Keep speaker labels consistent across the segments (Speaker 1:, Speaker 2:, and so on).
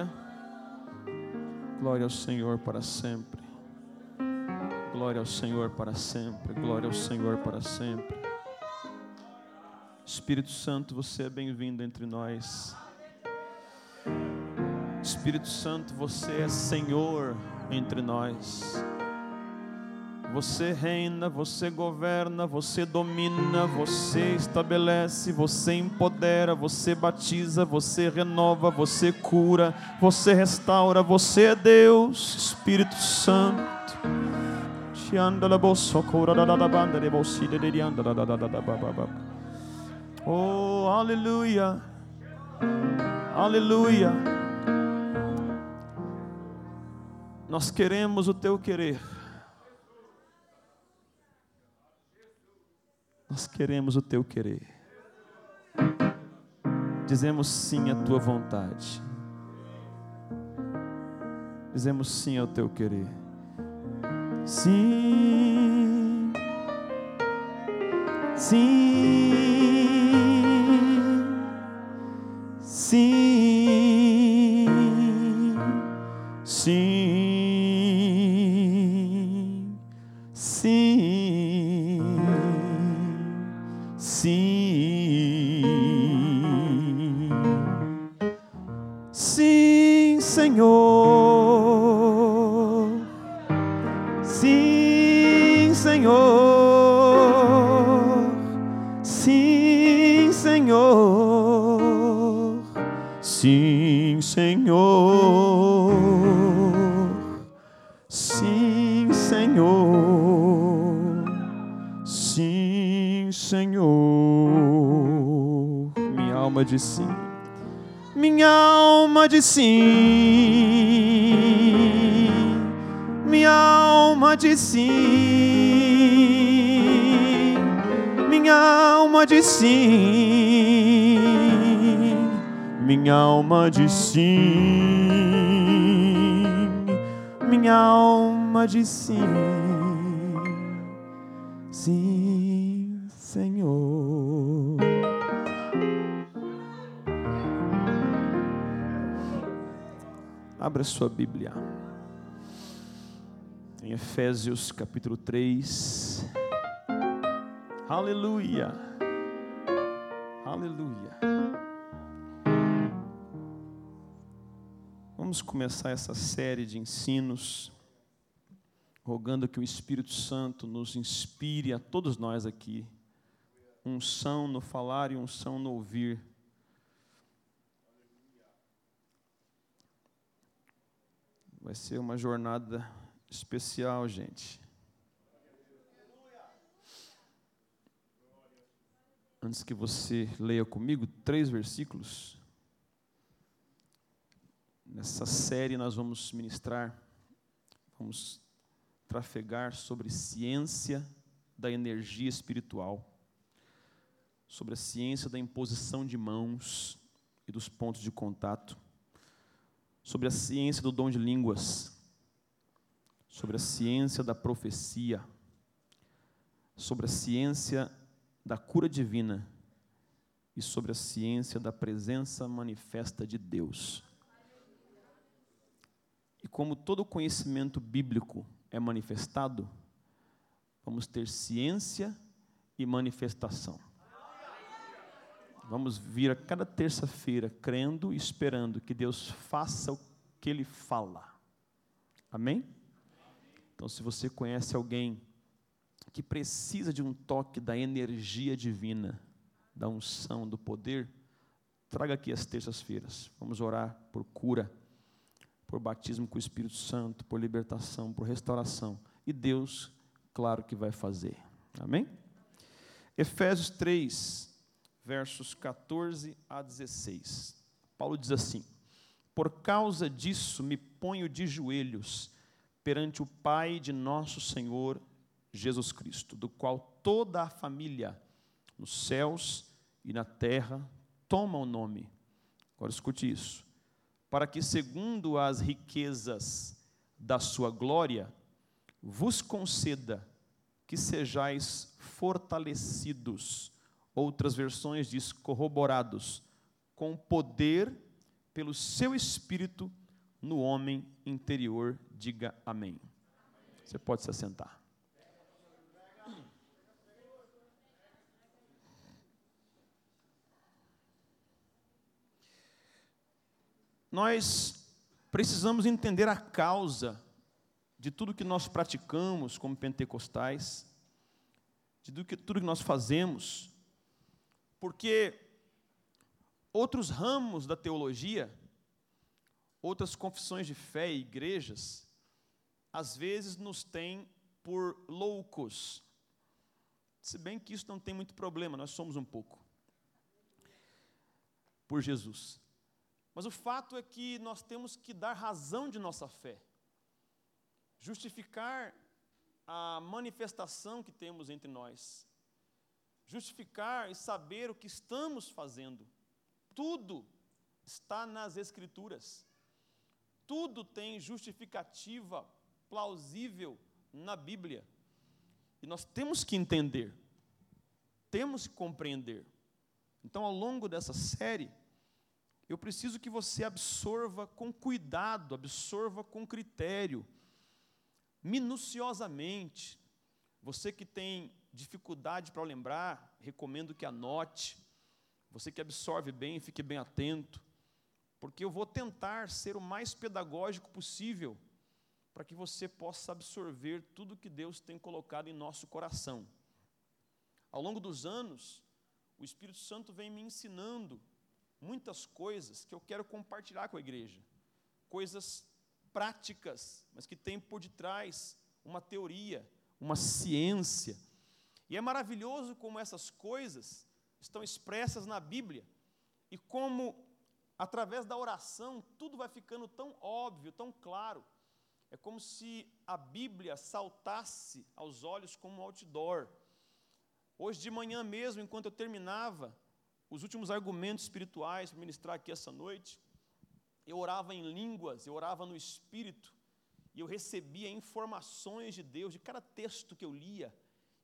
Speaker 1: Aleluia. Glória ao Senhor para sempre. Glória ao Senhor para sempre. Glória ao Senhor para sempre. Espírito Santo, você é bem-vindo entre nós. Espírito Santo, você é Senhor entre nós. Você reina, você governa, você domina, você estabelece, você empodera, você batiza, você renova, você cura, você restaura, você é Deus, Espírito Santo. Oh, aleluia, aleluia. Nós queremos o teu querer. Nós queremos o teu querer. Dizemos sim à tua vontade. Dizemos sim ao teu querer. Sim. Sim. Sim. Sim. Senhor. Minha alma diz sim. Minha alma diz sim. Minha alma diz sim. Minha alma diz sim. Minha alma diz sim. Minha alma diz sim. Sim, Abra sua Bíblia. Em Efésios capítulo 3. Aleluia. Aleluia. Vamos começar essa série de ensinos, rogando que o Espírito Santo nos inspire a todos nós aqui, unção no falar e unção no ouvir. Vai ser uma jornada especial, gente. Antes que você leia comigo três versículos, nessa série nós vamos ministrar, vamos trafegar sobre ciência da energia espiritual, sobre a ciência da imposição de mãos e dos pontos de contato, sobre a ciência do dom de línguas, sobre a ciência da profecia, sobre a ciência da cura divina e sobre a ciência da presença manifesta de Deus. E como todo conhecimento bíblico é manifestado, vamos ter ciência e manifestação. Vamos vir a cada terça-feira crendo e esperando que Deus faça o que Ele fala. Amém? Então, se você conhece alguém que precisa de um toque da energia divina, da unção, do poder, traga aqui as terças-feiras. Vamos orar por cura, por batismo com o Espírito Santo, por libertação, por restauração. E Deus, claro que vai fazer. Amém? Efésios 3, versos 14 a 16. Paulo diz assim: Por causa disso me ponho de joelhos perante o Pai de nosso Senhor Jesus Cristo, do qual toda a família nos céus e na terra toma o nome. Agora escute isso. Para que, segundo as riquezas da sua glória, vos conceda que sejais fortalecidos, outras versões diz corroborados, com poder pelo seu espírito no homem interior. Diga amém. Você pode se assentar. Nós precisamos entender a causa de tudo que nós praticamos como pentecostais, de tudo que, tudo que nós fazemos, porque outros ramos da teologia, outras confissões de fé e igrejas, às vezes nos têm por loucos. Se bem que isso não tem muito problema, nós somos um pouco. Por Jesus. Mas o fato é que nós temos que dar razão de nossa fé justificar a manifestação que temos entre nós, justificar e saber o que estamos fazendo. Tudo está nas Escrituras, tudo tem justificativa plausível na Bíblia. E nós temos que entender, temos que compreender. Então, ao longo dessa série, eu preciso que você absorva com cuidado, absorva com critério minuciosamente. Você que tem dificuldade para lembrar, recomendo que anote. Você que absorve bem, fique bem atento, porque eu vou tentar ser o mais pedagógico possível para que você possa absorver tudo que Deus tem colocado em nosso coração. Ao longo dos anos, o Espírito Santo vem me ensinando muitas coisas que eu quero compartilhar com a igreja, coisas práticas, mas que tem por detrás uma teoria, uma ciência. E é maravilhoso como essas coisas estão expressas na Bíblia e como, através da oração, tudo vai ficando tão óbvio, tão claro. É como se a Bíblia saltasse aos olhos como um outdoor. Hoje de manhã mesmo, enquanto eu terminava os últimos argumentos espirituais para ministrar aqui essa noite, eu orava em línguas, eu orava no Espírito, e eu recebia informações de Deus, de cada texto que eu lia,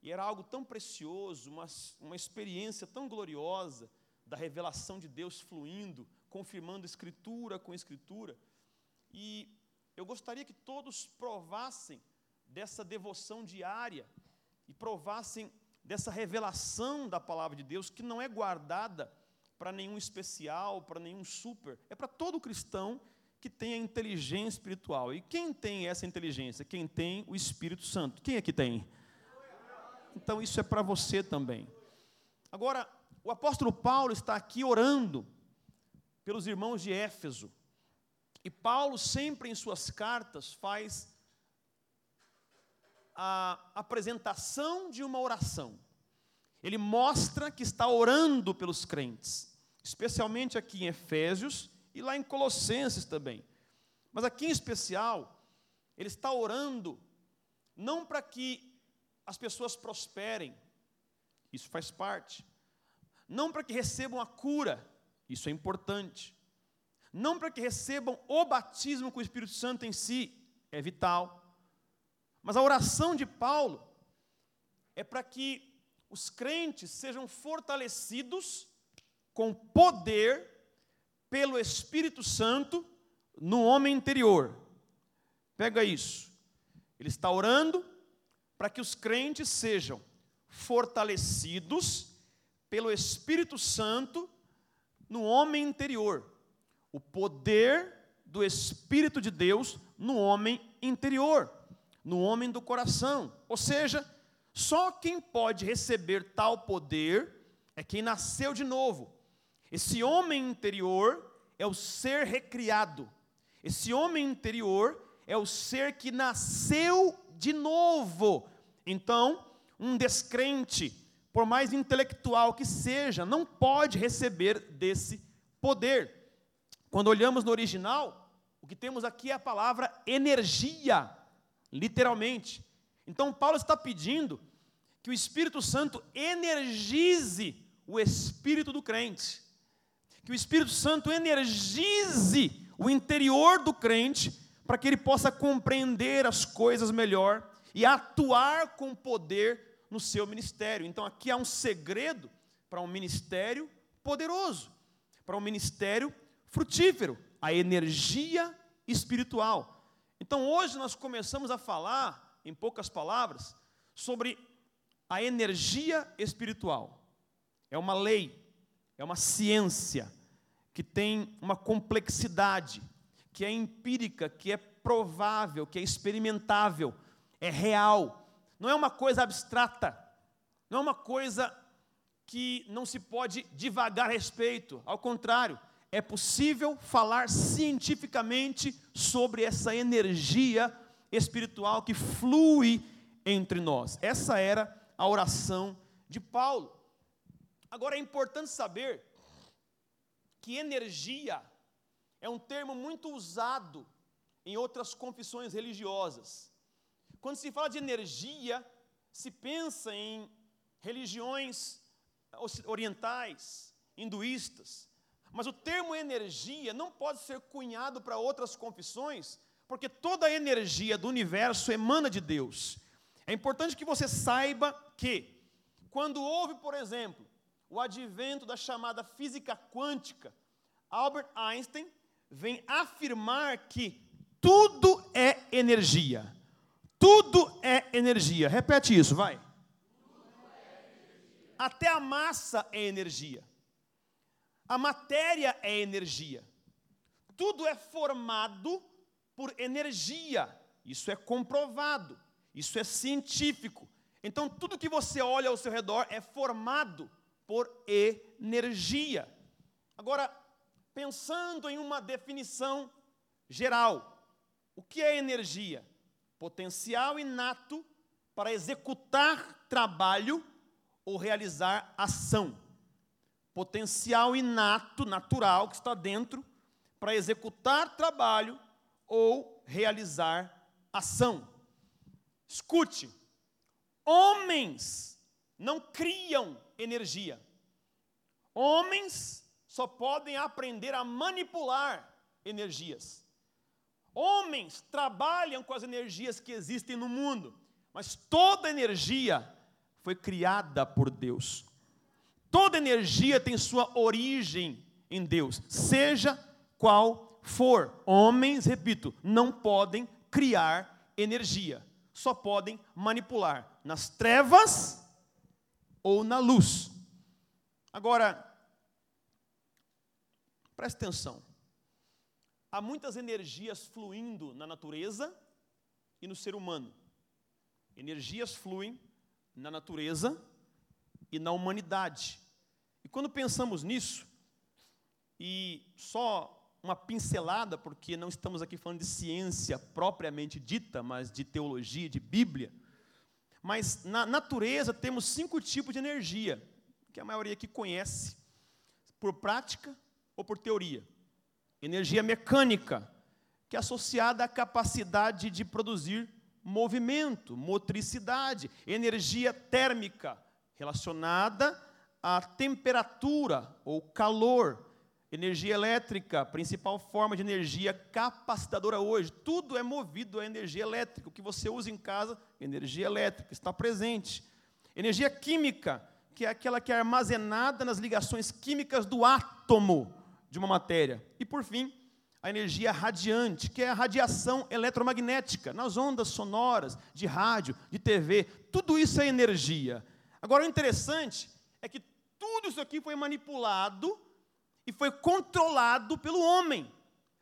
Speaker 1: e era algo tão precioso, uma, uma experiência tão gloriosa da revelação de Deus fluindo, confirmando Escritura com Escritura. E eu gostaria que todos provassem dessa devoção diária e provassem dessa revelação da palavra de Deus, que não é guardada para nenhum especial, para nenhum super, é para todo cristão que tem a inteligência espiritual. E quem tem essa inteligência? Quem tem o Espírito Santo. Quem é que tem? Então isso é para você também. Agora, o apóstolo Paulo está aqui orando pelos irmãos de Éfeso. E Paulo sempre em suas cartas faz a apresentação de uma oração ele mostra que está orando pelos crentes, especialmente aqui em Efésios e lá em Colossenses também. Mas aqui em especial, ele está orando não para que as pessoas prosperem, isso faz parte, não para que recebam a cura, isso é importante, não para que recebam o batismo com o Espírito Santo em si, é vital, mas a oração de Paulo é para que os crentes sejam fortalecidos com poder pelo Espírito Santo no homem interior. Pega isso. Ele está orando para que os crentes sejam fortalecidos pelo Espírito Santo no homem interior. O poder do Espírito de Deus no homem interior, no homem do coração. Ou seja, só quem pode receber tal poder é quem nasceu de novo. Esse homem interior é o ser recriado. Esse homem interior é o ser que nasceu de novo. Então, um descrente, por mais intelectual que seja, não pode receber desse poder. Quando olhamos no original, o que temos aqui é a palavra energia, literalmente. Então, Paulo está pedindo que o Espírito Santo energize o espírito do crente, que o Espírito Santo energize o interior do crente, para que ele possa compreender as coisas melhor e atuar com poder no seu ministério. Então, aqui há um segredo para um ministério poderoso, para um ministério frutífero. a energia espiritual. Então hoje nós começamos a falar, em poucas palavras, sobre a energia espiritual. É uma lei, é uma ciência que tem uma complexidade, que é empírica, que é provável, que é experimentável, é real. Não é uma coisa abstrata, não é uma coisa que não se pode divagar a respeito. Ao contrário, é possível falar cientificamente sobre essa energia espiritual que flui entre nós. Essa era a oração de Paulo. Agora é importante saber que energia é um termo muito usado em outras confissões religiosas. Quando se fala de energia, se pensa em religiões orientais, hinduístas, mas o termo energia não pode ser cunhado para outras confissões, porque toda a energia do universo emana de Deus. É importante que você saiba que, quando houve, por exemplo, o advento da chamada física quântica, Albert Einstein vem afirmar que tudo é energia. Tudo é energia. Repete isso, vai. Até a massa é energia. A matéria é energia. Tudo é formado por energia. Isso é comprovado. Isso é científico. Então, tudo que você olha ao seu redor é formado por energia. Agora, pensando em uma definição geral, o que é energia? Potencial inato para executar trabalho ou realizar ação. Potencial inato, natural, que está dentro, para executar trabalho ou realizar ação. Escute, homens não criam energia. Homens só podem aprender a manipular energias. Homens trabalham com as energias que existem no mundo, mas toda energia foi criada por Deus. Toda energia tem sua origem em Deus, seja qual for. Homens, repito, não podem criar energia, só podem manipular nas trevas ou na luz. Agora, preste atenção. Há muitas energias fluindo na natureza e no ser humano. Energias fluem na natureza e na humanidade. E quando pensamos nisso, e só uma pincelada, porque não estamos aqui falando de ciência propriamente dita, mas de teologia, de Bíblia. Mas na natureza temos cinco tipos de energia que a maioria aqui conhece, por prática ou por teoria. Energia mecânica, que é associada à capacidade de produzir movimento, motricidade. Energia térmica, relacionada à temperatura ou calor. Energia elétrica, principal forma de energia capacitadora hoje. Tudo é movido a energia elétrica. O que você usa em casa, energia elétrica, está presente. Energia química, que é aquela que é armazenada nas ligações químicas do átomo de uma matéria. E por fim, a energia radiante, que é a radiação eletromagnética, nas ondas sonoras, de rádio, de TV, tudo isso é energia. Agora, o interessante é que tudo isso aqui foi manipulado e foi controlado pelo homem.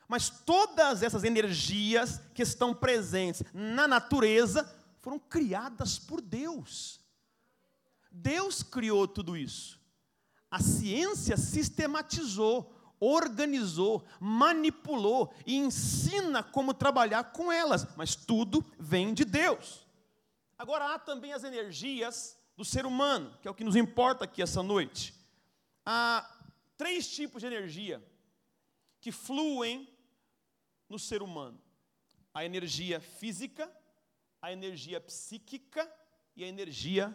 Speaker 1: Mas todas essas energias que estão presentes na natureza foram criadas por Deus. Deus criou tudo isso. A ciência sistematizou, organizou, manipulou e ensina como trabalhar com elas, mas tudo vem de Deus. Agora há também as energias do ser humano, que é o que nos importa aqui essa noite. Há três tipos de energia que fluem no ser humano: a energia física, a energia psíquica e a energia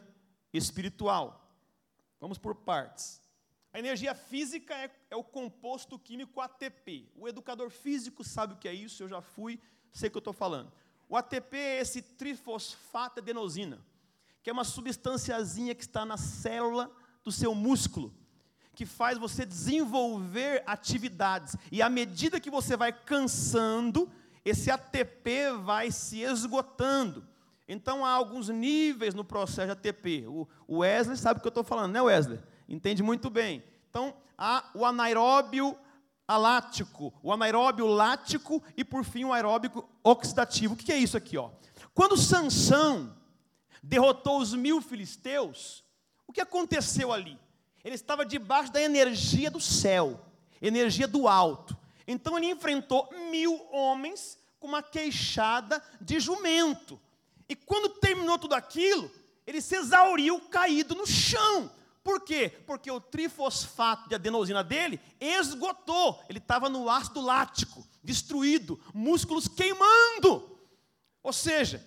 Speaker 1: espiritual. Vamos por partes. A energia física é, é, o composto químico ATP. O educador físico sabe o que é isso, eu já fui, sei o que eu estou falando. O ATP é esse trifosfato adenosina, que é uma substânciazinha que está na célula do seu músculo, que faz você desenvolver atividades. E à medida que você vai cansando, esse ATP vai se esgotando. Então há alguns níveis no processo de ATP. O Wesley sabe o que eu estou falando, né, Wesley? Entende muito bem. Então há o anaeróbio alático, o anaeróbio lático e por fim o aeróbico oxidativo. O que é isso aqui, ó? Quando Sansão derrotou os mil filisteus, o que aconteceu ali? Ele estava debaixo da energia do céu, energia do alto. Então ele enfrentou mil homens com uma queixada de jumento. E quando terminou tudo aquilo, ele se exauriu caído no chão. Por quê? Porque o trifosfato de adenosina dele esgotou. Ele estava no ácido lático, destruído, músculos queimando. Ou seja,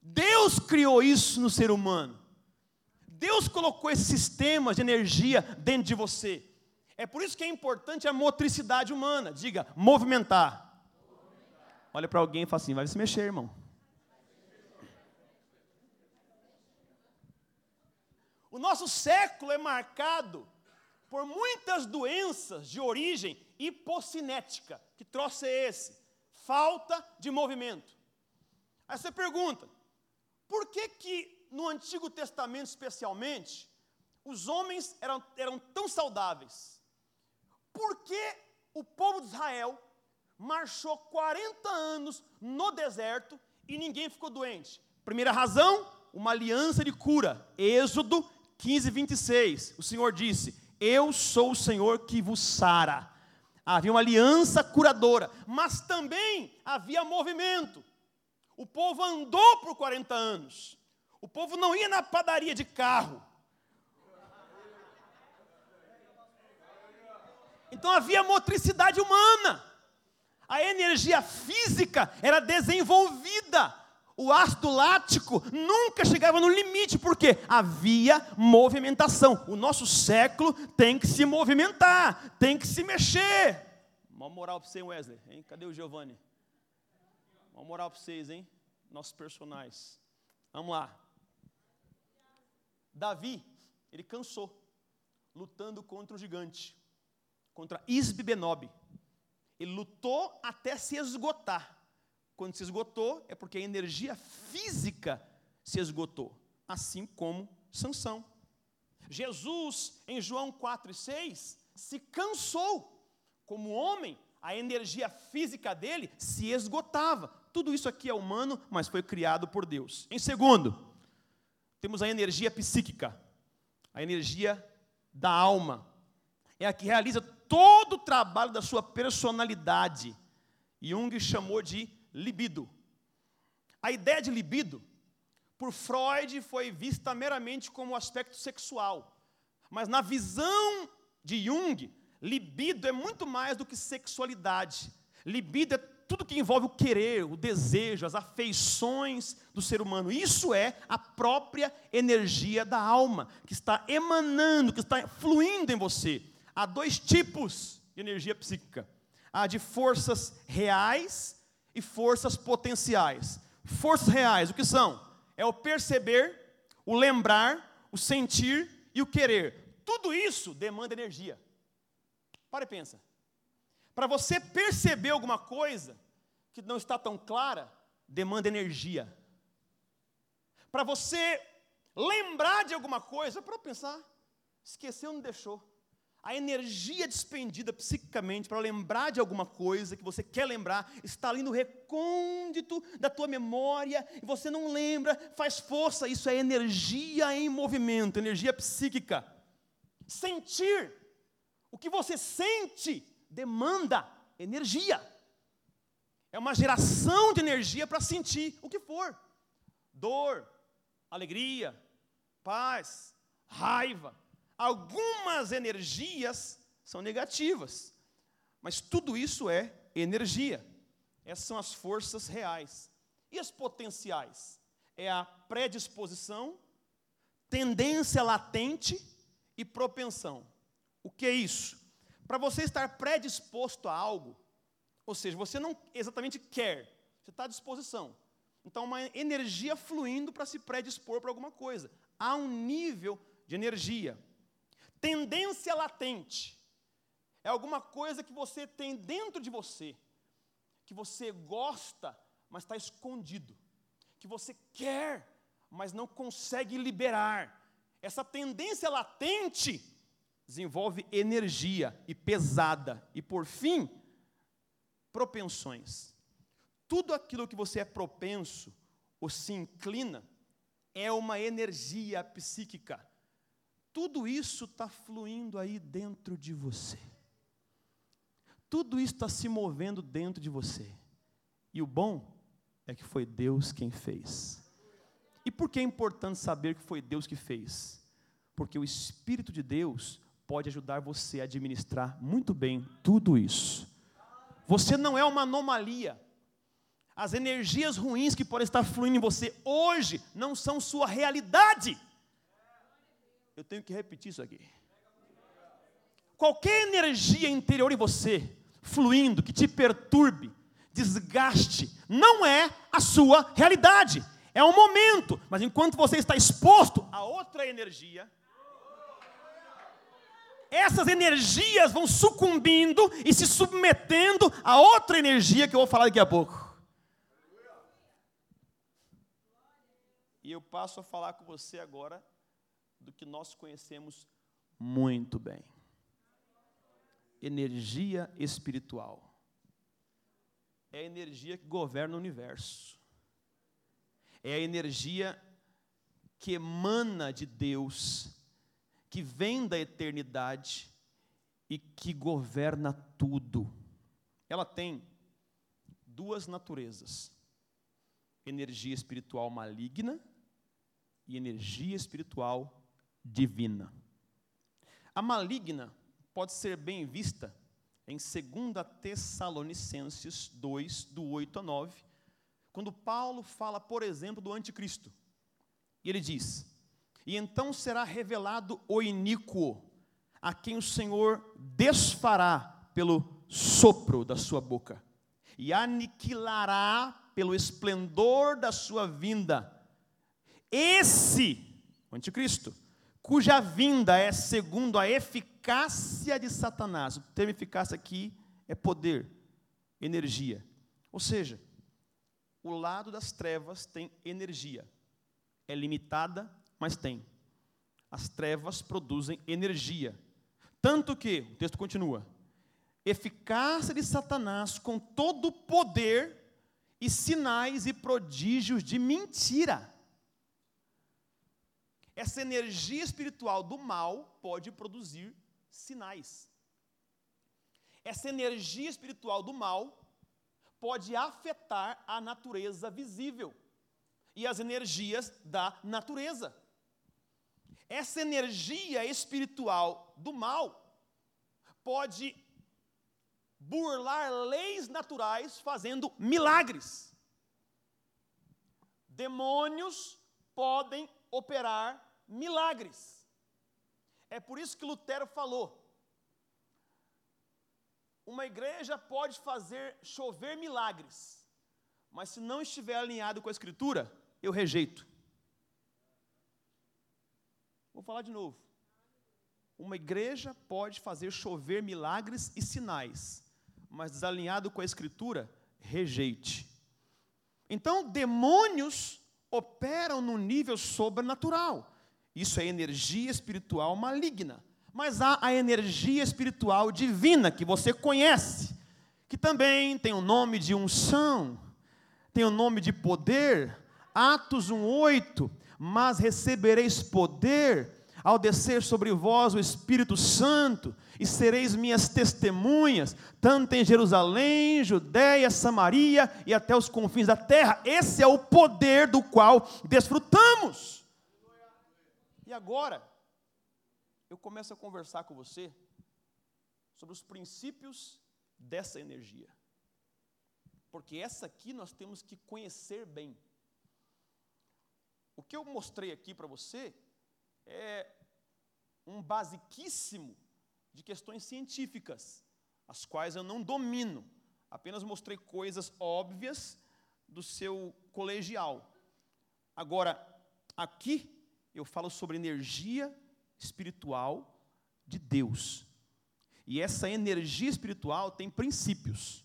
Speaker 1: Deus criou isso no ser humano. Deus colocou esses sistemas de energia dentro de você. É por isso que é importante a motricidade humana. Diga, movimentar. movimentar. Olha para alguém e fala assim: vai se mexer, irmão. O nosso século é marcado por muitas doenças de origem hipocinética. Que troço é esse? Falta de movimento. Aí você pergunta, por que que no Antigo Testamento especialmente, os homens eram, eram tão saudáveis? Por que o povo de Israel marchou 40 anos no deserto e ninguém ficou doente? Primeira razão, uma aliança de cura. Êxodo 15, 26, o Senhor disse: Eu sou o Senhor que vos sara. Havia uma aliança curadora, mas também havia movimento. O povo andou por 40 anos. O povo não ia na padaria de carro. Então havia motricidade humana. A energia física era desenvolvida o ácido lático nunca chegava no limite, porque havia movimentação. O nosso século tem que se movimentar, tem que se mexer. Uma moral para você, Wesley, hein? Cadê o Giovanni? Uma moral para vocês, hein? Nossos personagens. Vamos lá. Davi, ele cansou, lutando contra o gigante, contra Isbe Benob. Ele lutou até se esgotar. Quando se esgotou, é porque a energia física se esgotou, assim como Sansão. Jesus, em João 4 e 6, se cansou. Como homem, a energia física dele se esgotava. Tudo isso aqui é humano, mas foi criado por Deus. Em segundo, temos a energia psíquica, a energia da alma. É a que realiza todo o trabalho da sua personalidade. Jung chamou de libido. A ideia de libido, por Freud, foi vista meramente como aspecto sexual. Mas na visão de Jung, libido é muito mais do que sexualidade. Libido é tudo que envolve o querer, o desejo, as afeições do ser humano. Isso é a própria energia da alma, que está emanando, que está fluindo em você. Há dois tipos de energia psíquica: a de forças reais e forças potenciais. Forças reais, o que são? É o perceber, o lembrar, o sentir e o querer. Tudo isso demanda energia. Para e pensa. Para você perceber alguma coisa que não está tão clara, demanda energia. Para você lembrar de alguma coisa, para pensar, esqueceu, não deixou a energia despendida psiquicamente para lembrar de alguma coisa que você quer lembrar está ali no recôndito da tua memória e você não lembra, faz força. Isso é energia em movimento, energia psíquica. Sentir, o que você sente demanda energia. É uma geração de energia para sentir o que for: dor, alegria, paz, raiva Algumas energias são negativas, mas tudo isso é energia. Essas são as forças reais. E as potenciais? É a predisposição, tendência latente e propensão. O que é isso? Para você estar predisposto a algo, ou seja, você não exatamente quer, você está à disposição. Então, uma energia fluindo para se predispor para alguma coisa. Há um nível de energia. Tendência latente é alguma coisa que você tem dentro de você, que você gosta, mas está escondido, que você quer, mas não consegue liberar. Essa tendência latente desenvolve energia e pesada, e por fim, propensões. Tudo aquilo que você é propenso ou se inclina é uma energia psíquica tudo isso está fluindo aí dentro de você. Tudo isso está se movendo dentro de você. E o bom é que foi Deus quem fez. E por que é importante saber que foi Deus que fez? Porque o Espírito de Deus pode ajudar você a administrar muito bem tudo isso. Você não é uma anomalia. As energias ruins que podem estar fluindo em você hoje não são sua realidade. Eu tenho que repetir isso aqui. Qualquer energia interior em você, fluindo, que te perturbe, desgaste, não é a sua realidade. É um momento, mas enquanto você está exposto a outra energia, essas energias vão sucumbindo e se submetendo a outra energia que eu vou falar daqui a pouco. E eu passo a falar com você agora do que nós conhecemos muito bem. Energia espiritual. É a energia que governa o universo. É a energia que emana de Deus, que vem da eternidade e que governa tudo. Ela tem duas naturezas: energia espiritual maligna e energia espiritual divina. A maligna pode ser bem vista em 2 Tessalonicenses 2, do 8 a 9, quando Paulo fala, por exemplo, do anticristo. E ele diz: E então será revelado o iníquo, a quem o Senhor desfará pelo sopro da sua boca, e aniquilará pelo esplendor da sua vinda. Esse, o anticristo, cuja vinda é segundo a eficácia de Satanás. O termo eficácia aqui é poder, energia. Ou seja, o lado das trevas tem energia. É limitada, mas tem. As trevas produzem energia. Tanto que, o texto continua, eficácia de Satanás com todo o poder e sinais e prodígios de mentira essa energia espiritual do mal pode produzir sinais. Essa energia espiritual do mal pode afetar a natureza visível e as energias da natureza. Essa energia espiritual do mal pode burlar leis naturais fazendo milagres. Demônios podem operar milagres. É por isso que Lutero falou: uma igreja pode fazer chover milagres, mas se não estiver alinhado com a Escritura, eu rejeito. Vou falar de novo. Uma igreja pode fazer chover milagres e sinais, mas desalinhado com a Escritura, rejeite. Então, demônios operam no nível sobrenatural. Isso é energia espiritual maligna. Mas há a energia espiritual divina que você conhece, que também tem o nome de unção, tem o nome de poder. Atos 1:8, mas recebereis poder ao descer sobre vós o Espírito Santo, e sereis minhas testemunhas, tanto em Jerusalém, Judéia, Samaria e até os confins da terra. Esse é o poder do qual desfrutamos agora, eu começo a conversar com você sobre os princípios dessa energia. Porque essa aqui nós temos que conhecer bem. O que eu mostrei aqui para você é um basiquíssimo de questões científicas, as quais eu não domino, apenas mostrei coisas óbvias do seu colegial. Agora, aqui eu falo sobre energia espiritual de Deus. E essa energia espiritual tem princípios.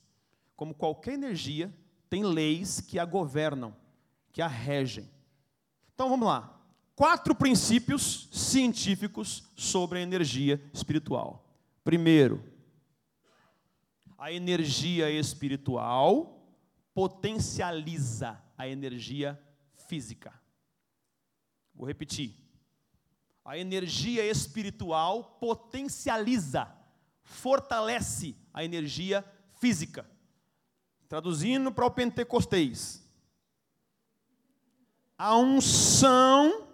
Speaker 1: Como qualquer energia, tem leis que a governam, que a regem. Então vamos lá. Quatro princípios científicos sobre a energia espiritual. Primeiro, a energia espiritual potencializa a energia física. Vou repetir. A energia espiritual potencializa, fortalece a energia física. Traduzindo para o pentecostês. A unção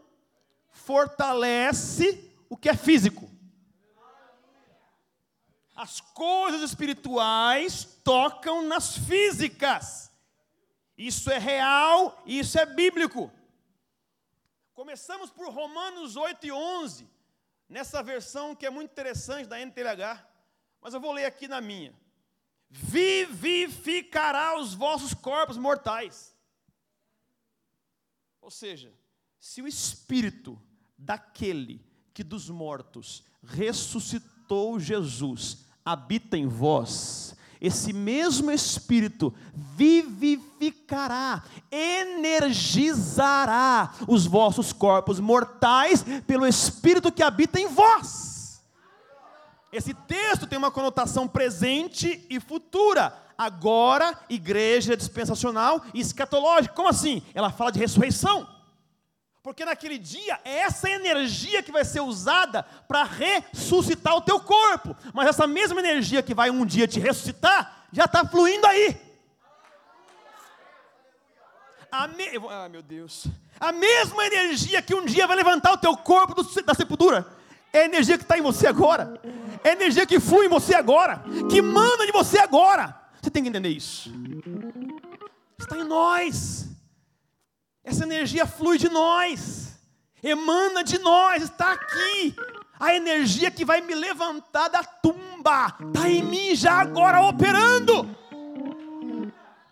Speaker 1: fortalece o que é físico. As coisas espirituais tocam nas físicas. Isso é real, isso é bíblico. Começamos por Romanos 8 e 11, nessa versão que é muito interessante da NTLH, mas eu vou ler aqui na minha. Vivificará os vossos corpos mortais. Ou seja, se o espírito daquele que dos mortos ressuscitou Jesus habita em vós, esse mesmo Espírito vivificará, energizará os vossos corpos mortais pelo Espírito que habita em vós. Esse texto tem uma conotação presente e futura. Agora, igreja dispensacional e escatológica. Como assim? Ela fala de ressurreição. Porque naquele dia é essa energia que vai ser usada para ressuscitar o teu corpo. Mas essa mesma energia que vai um dia te ressuscitar, já está fluindo aí. A me... Ah, meu Deus. A mesma energia que um dia vai levantar o teu corpo do... da sepultura. É a energia que está em você agora. É a energia que flui em você agora. Que manda de você agora. Você tem que entender isso. Está em nós. Essa energia flui de nós, emana de nós, está aqui. A energia que vai me levantar da tumba está em mim já agora operando.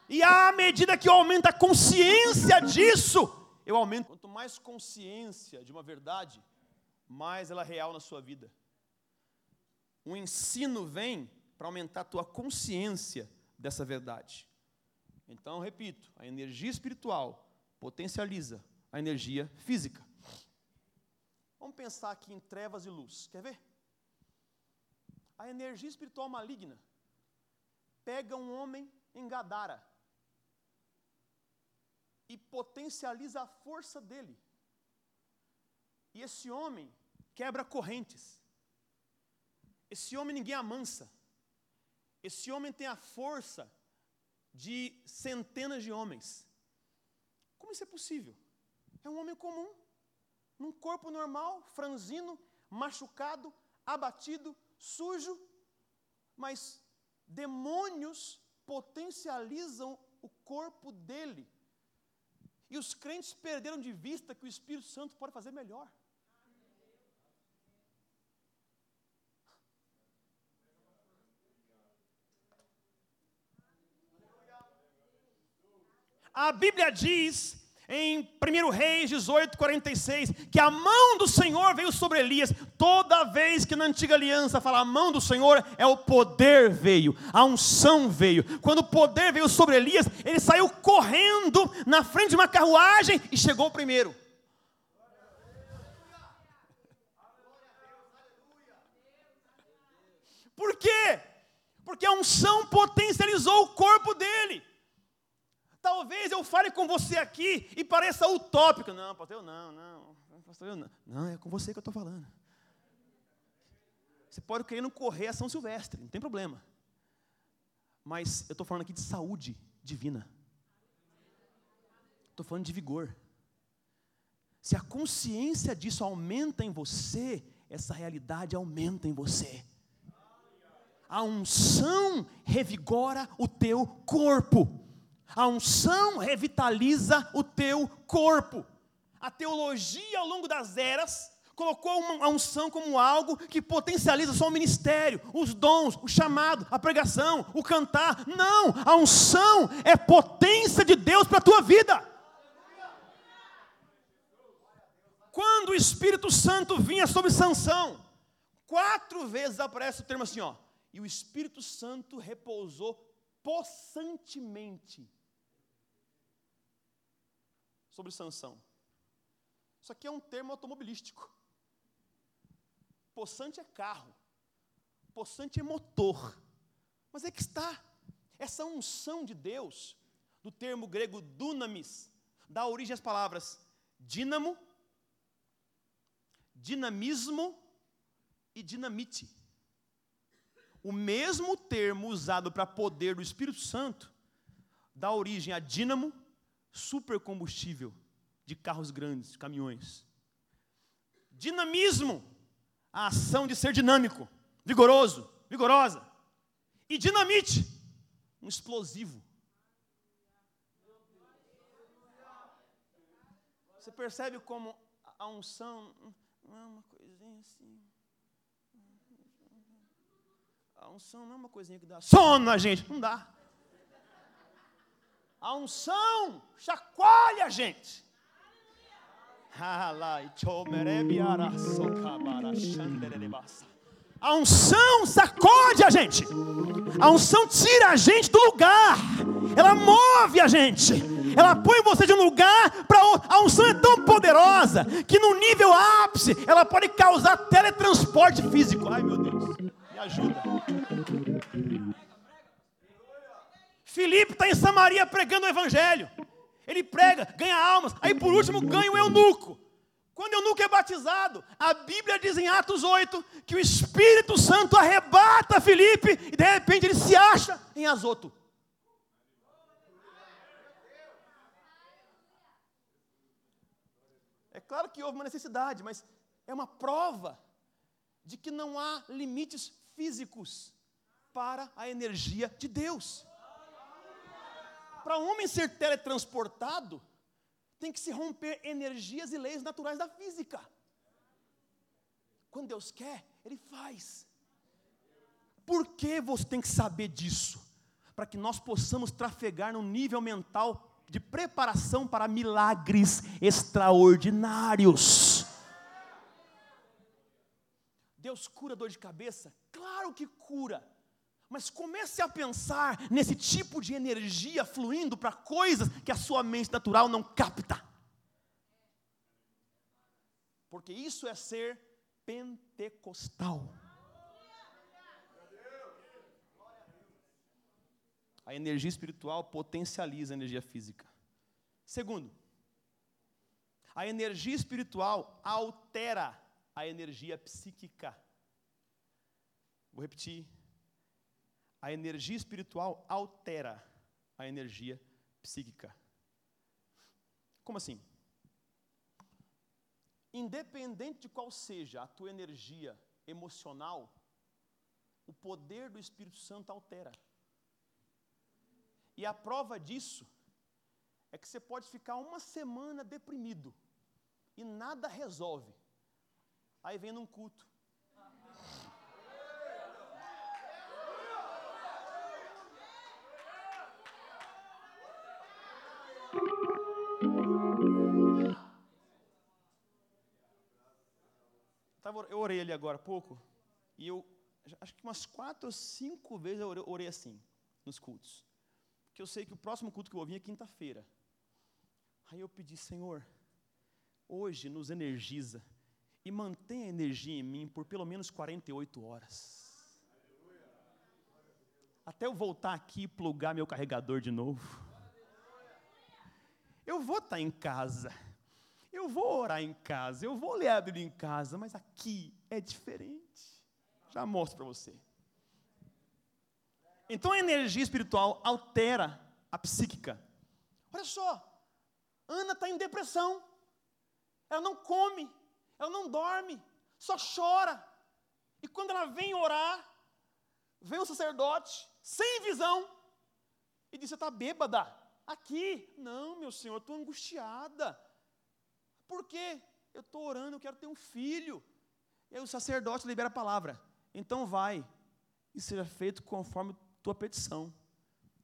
Speaker 1: E à medida que eu aumento a consciência disso, eu aumento. Quanto mais consciência de uma verdade, mais ela é real na sua vida. O ensino vem para aumentar a tua consciência dessa verdade. Então, repito, a energia espiritual potencializa a energia física. Vamos pensar aqui em trevas e luz. Quer ver? A energia espiritual maligna pega um homem em Gadara e potencializa a força dele. E esse homem quebra correntes. Esse homem ninguém amansa. Esse homem tem a força de centenas de homens. Isso é possível? É um homem comum, num corpo normal, franzino, machucado, abatido, sujo, mas demônios potencializam o corpo dele. E os crentes perderam de vista que o Espírito Santo pode fazer melhor. A Bíblia diz em 1 Reis 18, 46, que a mão do Senhor veio sobre Elias. Toda vez que na antiga aliança fala a mão do Senhor, é o poder veio, a unção veio. Quando o poder veio sobre Elias, ele saiu correndo na frente de uma carruagem e chegou primeiro. Por quê? Porque a unção potencializou o corpo. Talvez eu fale com você aqui e pareça utópico. Não, pastor, eu não, não. Pastor, eu não. Não, é com você que eu estou falando. Você pode querer não correr a São Silvestre, não tem problema. Mas eu estou falando aqui de saúde divina. Estou falando de vigor. Se a consciência disso aumenta em você, essa realidade aumenta em você. A unção revigora o teu corpo. A unção revitaliza o teu corpo. A teologia, ao longo das eras, colocou a unção como algo que potencializa só o ministério, os dons, o chamado, a pregação, o cantar. Não, a unção é potência de Deus para a tua vida. Quando o Espírito Santo vinha sobre Sansão, quatro vezes aparece o termo assim, ó. E o Espírito Santo repousou possantemente sobre Sansão. Isso aqui é um termo automobilístico. Possante é carro, possante é motor. Mas é que está essa unção de Deus, do termo grego dunamis, dá origem às palavras dínamo, dinamismo e dinamite. O mesmo termo usado para poder do Espírito Santo dá origem a dínamo, supercombustível de carros grandes, caminhões. Dinamismo, a ação de ser dinâmico, vigoroso, vigorosa. E dinamite, um explosivo. Você percebe como a unção é uma coisinha assim. A unção não é uma coisinha que dá sono na gente, não dá. A unção chacoalha a gente. A unção sacode a gente. A unção tira a gente do lugar. Ela move a gente. Ela põe você de um lugar para outro. A unção é tão poderosa que no nível ápice ela pode causar teletransporte físico. Ai meu Deus, me ajuda. Filipe está em Samaria pregando o evangelho. Ele prega, ganha almas. Aí por último ganha o eunuco. Quando o eunuco é batizado, a Bíblia diz em Atos 8 que o Espírito Santo arrebata Felipe e de repente ele se acha em Azoto. É claro que houve uma necessidade, mas é uma prova de que não há limites físicos para a energia de Deus. Para um homem ser teletransportado, tem que se romper energias e leis naturais da física. Quando Deus quer, Ele faz. Por que você tem que saber disso? Para que nós possamos trafegar num nível mental de preparação para milagres extraordinários. Deus cura dor de cabeça? Claro que cura. Mas comece a pensar nesse tipo de energia fluindo para coisas que a sua mente natural não capta. Porque isso é ser pentecostal. A energia espiritual potencializa a energia física. Segundo, a energia espiritual altera a energia psíquica. Vou repetir a energia espiritual altera a energia psíquica. Como assim? Independente de qual seja a tua energia emocional, o poder do Espírito Santo altera. E a prova disso é que você pode ficar uma semana deprimido e nada resolve. Aí vem num culto. Eu orei ali agora há pouco, e eu acho que umas quatro ou cinco vezes eu orei, orei assim, nos cultos. Porque eu sei que o próximo culto que eu vou vir é quinta-feira. Aí eu pedi, Senhor, hoje nos energiza e mantenha a energia em mim por pelo menos 48 horas. Até eu voltar aqui e plugar meu carregador de novo. Eu vou estar em casa eu vou orar em casa, eu vou ler a Bíblia em casa, mas aqui é diferente. Já mostro para você. Então a energia espiritual altera a psíquica. Olha só, Ana está em depressão, ela não come, ela não dorme, só chora. E quando ela vem orar, vem o sacerdote, sem visão, e diz: Você está bêbada? Aqui, não, meu senhor, eu estou angustiada. Por quê? Eu estou orando, eu quero ter um filho. E aí o sacerdote libera a palavra. Então vai e seja feito conforme tua petição.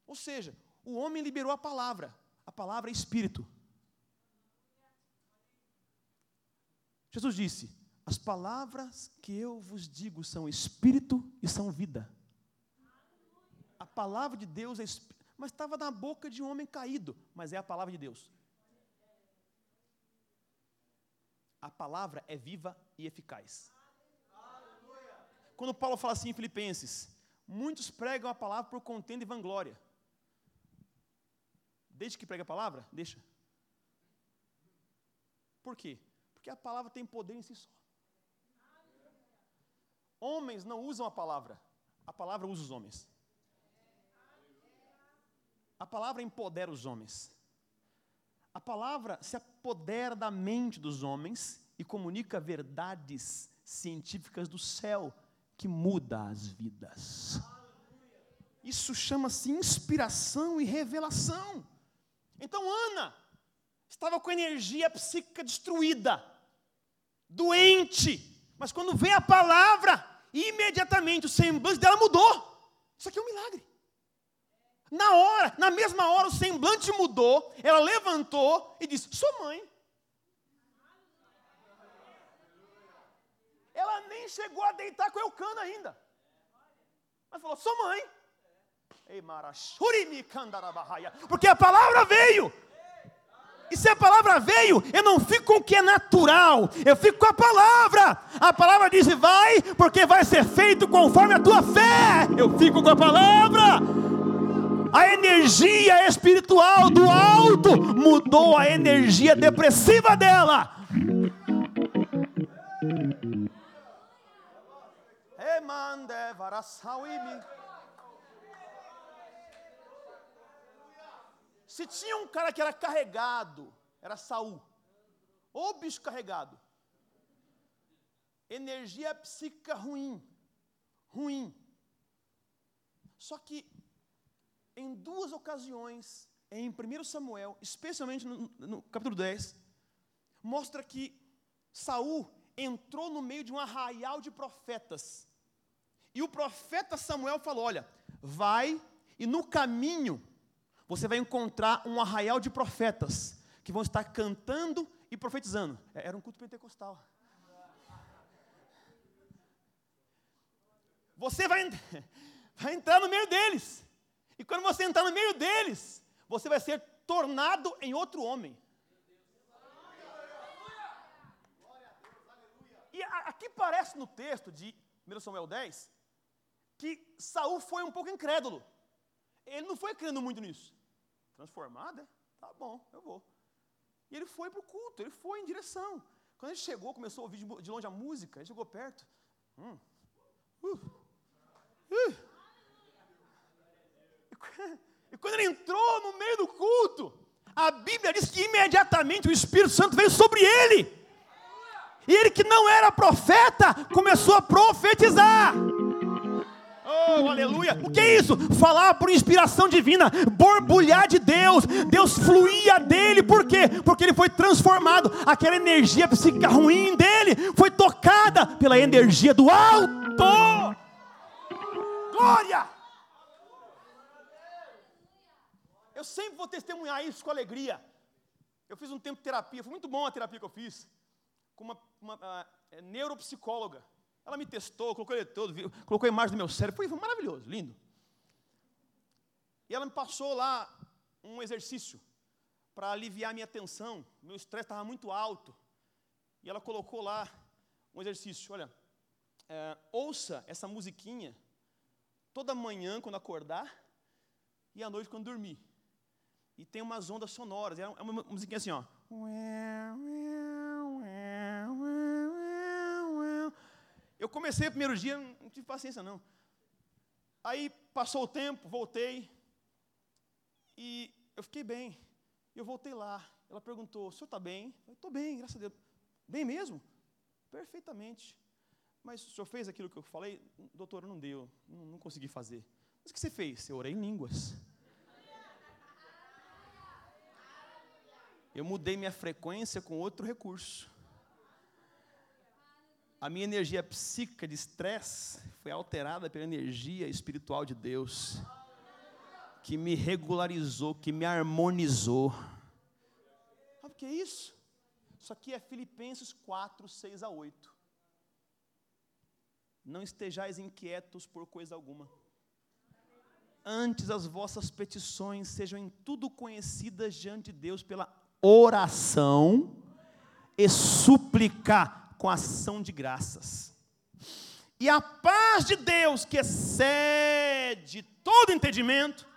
Speaker 1: Ou seja, o homem liberou a palavra. A palavra é espírito. Jesus disse: As palavras que eu vos digo são espírito e são vida. A palavra de Deus é espírito, mas estava na boca de um homem caído, mas é a palavra de Deus. A palavra é viva e eficaz. Quando Paulo fala assim em Filipenses, muitos pregam a palavra por contenda e vanglória. Desde que prega a palavra, deixa. Por quê? Porque a palavra tem poder em si só. Homens não usam a palavra, a palavra usa os homens. A palavra empodera os homens. A palavra se apodera da mente dos homens e comunica verdades científicas do céu que muda as vidas. Isso chama-se inspiração e revelação. Então Ana estava com energia psíquica destruída, doente, mas quando veio a palavra, imediatamente o semblante dela mudou. Isso aqui é um milagre. Na hora, na mesma hora, o semblante mudou, ela levantou e disse: Sou mãe. Ela nem chegou a deitar com o Eucana ainda. Mas falou: Sou mãe. Porque a palavra veio. E se a palavra veio, eu não fico com o que é natural, eu fico com a palavra. A palavra diz: vai, porque vai ser feito conforme a tua fé. Eu fico com a palavra. A energia espiritual do alto mudou a energia depressiva dela. Se tinha um cara que era carregado, era Saul. Ou bicho carregado. Energia psíquica ruim. Ruim. Só que em duas ocasiões, em 1 Samuel, especialmente no, no capítulo 10, mostra que Saul entrou no meio de um arraial de profetas. E o profeta Samuel falou: Olha, vai e no caminho você vai encontrar um arraial de profetas que vão estar cantando e profetizando. É, era um culto pentecostal. Você vai, vai entrar no meio deles. E quando você entrar no meio deles, você vai ser tornado em outro homem. E aqui parece no texto de 1 Samuel 10 que Saul foi um pouco incrédulo. Ele não foi crendo muito nisso. Transformada? Tá bom, eu vou. E ele foi para o culto, ele foi em direção. Quando ele chegou, começou a ouvir de longe a música, ele chegou perto. Hum. Uh. Uh. E quando ele entrou no meio do culto, a Bíblia diz que imediatamente o Espírito Santo veio sobre ele. E ele que não era profeta, começou a profetizar. Oh, aleluia. O que é isso? Falar por inspiração divina, borbulhar de Deus. Deus fluía dele, por quê? Porque ele foi transformado. Aquela energia psíquica ruim dele foi tocada pela energia do alto. Glória! Eu sempre vou testemunhar isso com alegria. Eu fiz um tempo de terapia, foi muito bom a terapia que eu fiz, com uma, uma, é, neuropsicóloga. Ela me testou, colocou eletrodo, colocou a imagem do meu cérebro. Foi, foi maravilhoso, lindo. E ela me passou lá um exercício para aliviar minha tensão. Meu estresse estava muito alto. E ela colocou lá um exercício. Olha, é, ouça essa musiquinha toda manhã quando acordar e à noite quando dormir. E tem umas ondas sonoras. É uma musiquinha assim, ó. Eu comecei o primeiro dia, não tive paciência não. Aí passou o tempo, voltei, e eu fiquei bem. Eu voltei lá. Ela perguntou: o senhor está bem? Eu estou bem, graças a Deus. Bem mesmo? Perfeitamente. Mas o senhor fez aquilo que eu falei? Doutora, não deu, não, não consegui fazer. Mas o que você fez? Eu orei em línguas. Eu mudei minha frequência com outro recurso a minha energia psíquica de estresse foi alterada pela energia espiritual de Deus, que me regularizou, que me harmonizou. Sabe o que é isso? Isso aqui é Filipenses 4, 6 a 8. não estejais inquietos por coisa alguma. Antes as vossas petições sejam em tudo conhecidas diante de Deus pela oração e suplicar com ação de graças. E a paz de Deus, que excede todo entendimento,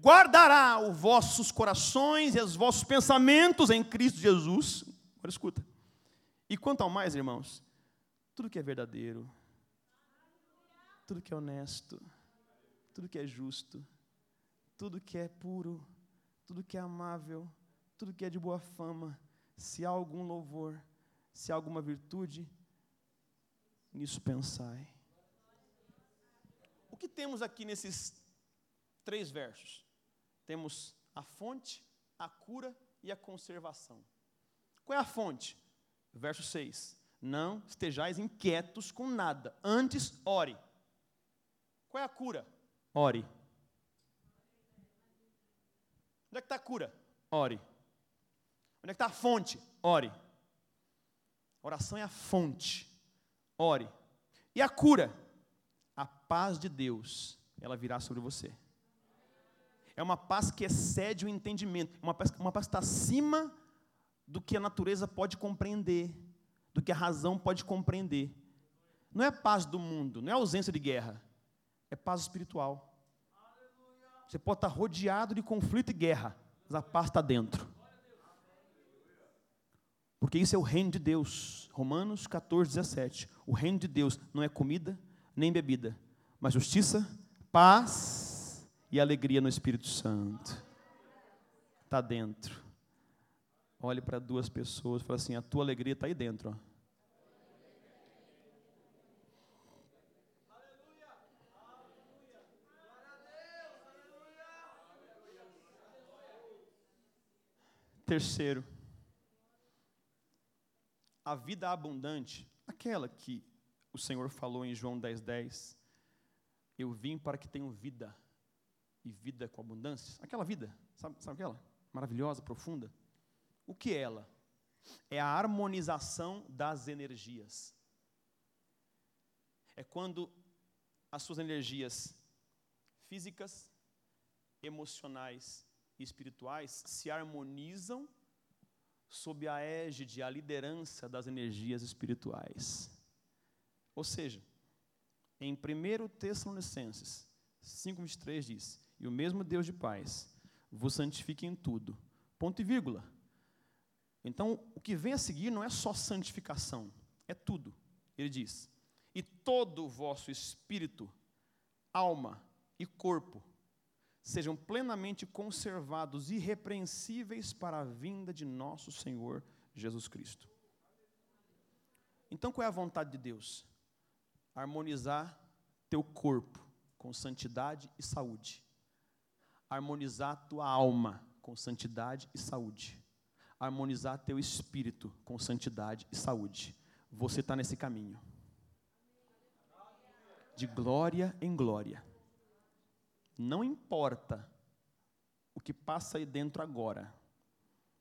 Speaker 1: guardará os vossos corações e os vossos pensamentos em Cristo Jesus. Agora escuta. E quanto ao mais, irmãos, tudo que é verdadeiro, tudo que é honesto, tudo que é justo, tudo que é puro, tudo que é amável, tudo que é de boa fama, se há algum louvor, se há alguma virtude, nisso pensai. O que temos aqui nesses três versos? Temos a fonte, a cura e a conservação. Qual é a fonte? Verso 6. Não estejais inquietos com nada, antes ore. Qual é a cura? Ore. Onde é que está a cura? Ore. Onde é que está a fonte? Ore. oração é a fonte. Ore. E a cura? A paz de Deus, ela virá sobre você. É uma paz que excede o entendimento, uma paz, uma paz que está acima do que a natureza pode compreender, do que a razão pode compreender. Não é paz do mundo, não é ausência de guerra é paz espiritual. Você pode estar rodeado de conflito e guerra, mas a paz está dentro. Porque isso é o reino de Deus. Romanos 14, 17. O reino de Deus não é comida nem bebida, mas justiça, paz e alegria no Espírito Santo. Está dentro. Olhe para duas pessoas e fala assim: a tua alegria está aí dentro. Ó. Terceiro, a vida abundante, aquela que o Senhor falou em João 10,10, 10, eu vim para que tenham vida, e vida com abundância, aquela vida, sabe, sabe aquela? Maravilhosa, profunda. O que é ela? É a harmonização das energias. É quando as suas energias físicas, emocionais e espirituais se harmonizam sob a égide, a liderança das energias espirituais. Ou seja, em 1 Tessalonicenses 5,23 diz: E o mesmo Deus de paz vos santifique em tudo. Ponto e vírgula. Então, o que vem a seguir não é só santificação, é tudo. Ele diz: E todo o vosso espírito, alma e corpo sejam plenamente conservados, irrepreensíveis para a vinda de nosso Senhor Jesus Cristo. Então, qual é a vontade de Deus? Harmonizar teu corpo com santidade e saúde. Harmonizar tua alma com santidade e saúde. Harmonizar teu espírito com santidade e saúde. Você está nesse caminho. De glória em glória não importa o que passa aí dentro agora,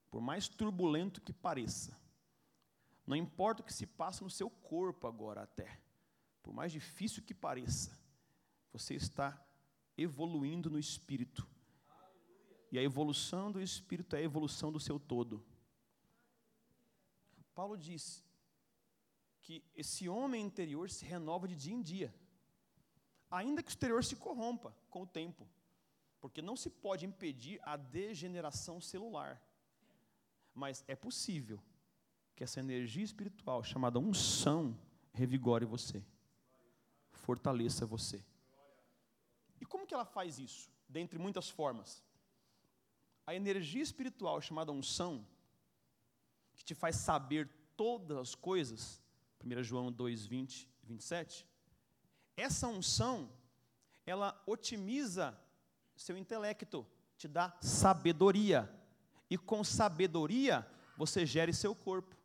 Speaker 1: por mais turbulento que pareça, não importa o que se passa no seu corpo agora até, por mais difícil que pareça, você está evoluindo no espírito. E a evolução do espírito é a evolução do seu todo. Paulo diz que esse homem interior se renova de dia em dia ainda que o exterior se corrompa com o tempo, porque não se pode impedir a degeneração celular, mas é possível que essa energia espiritual chamada unção revigore você, fortaleça você. E como que ela faz isso? Dentre muitas formas. A energia espiritual chamada unção, que te faz saber todas as coisas, 1 João 2, 20 e 27, essa unção, ela otimiza seu intelecto, te dá sabedoria. E com sabedoria, você gere seu corpo.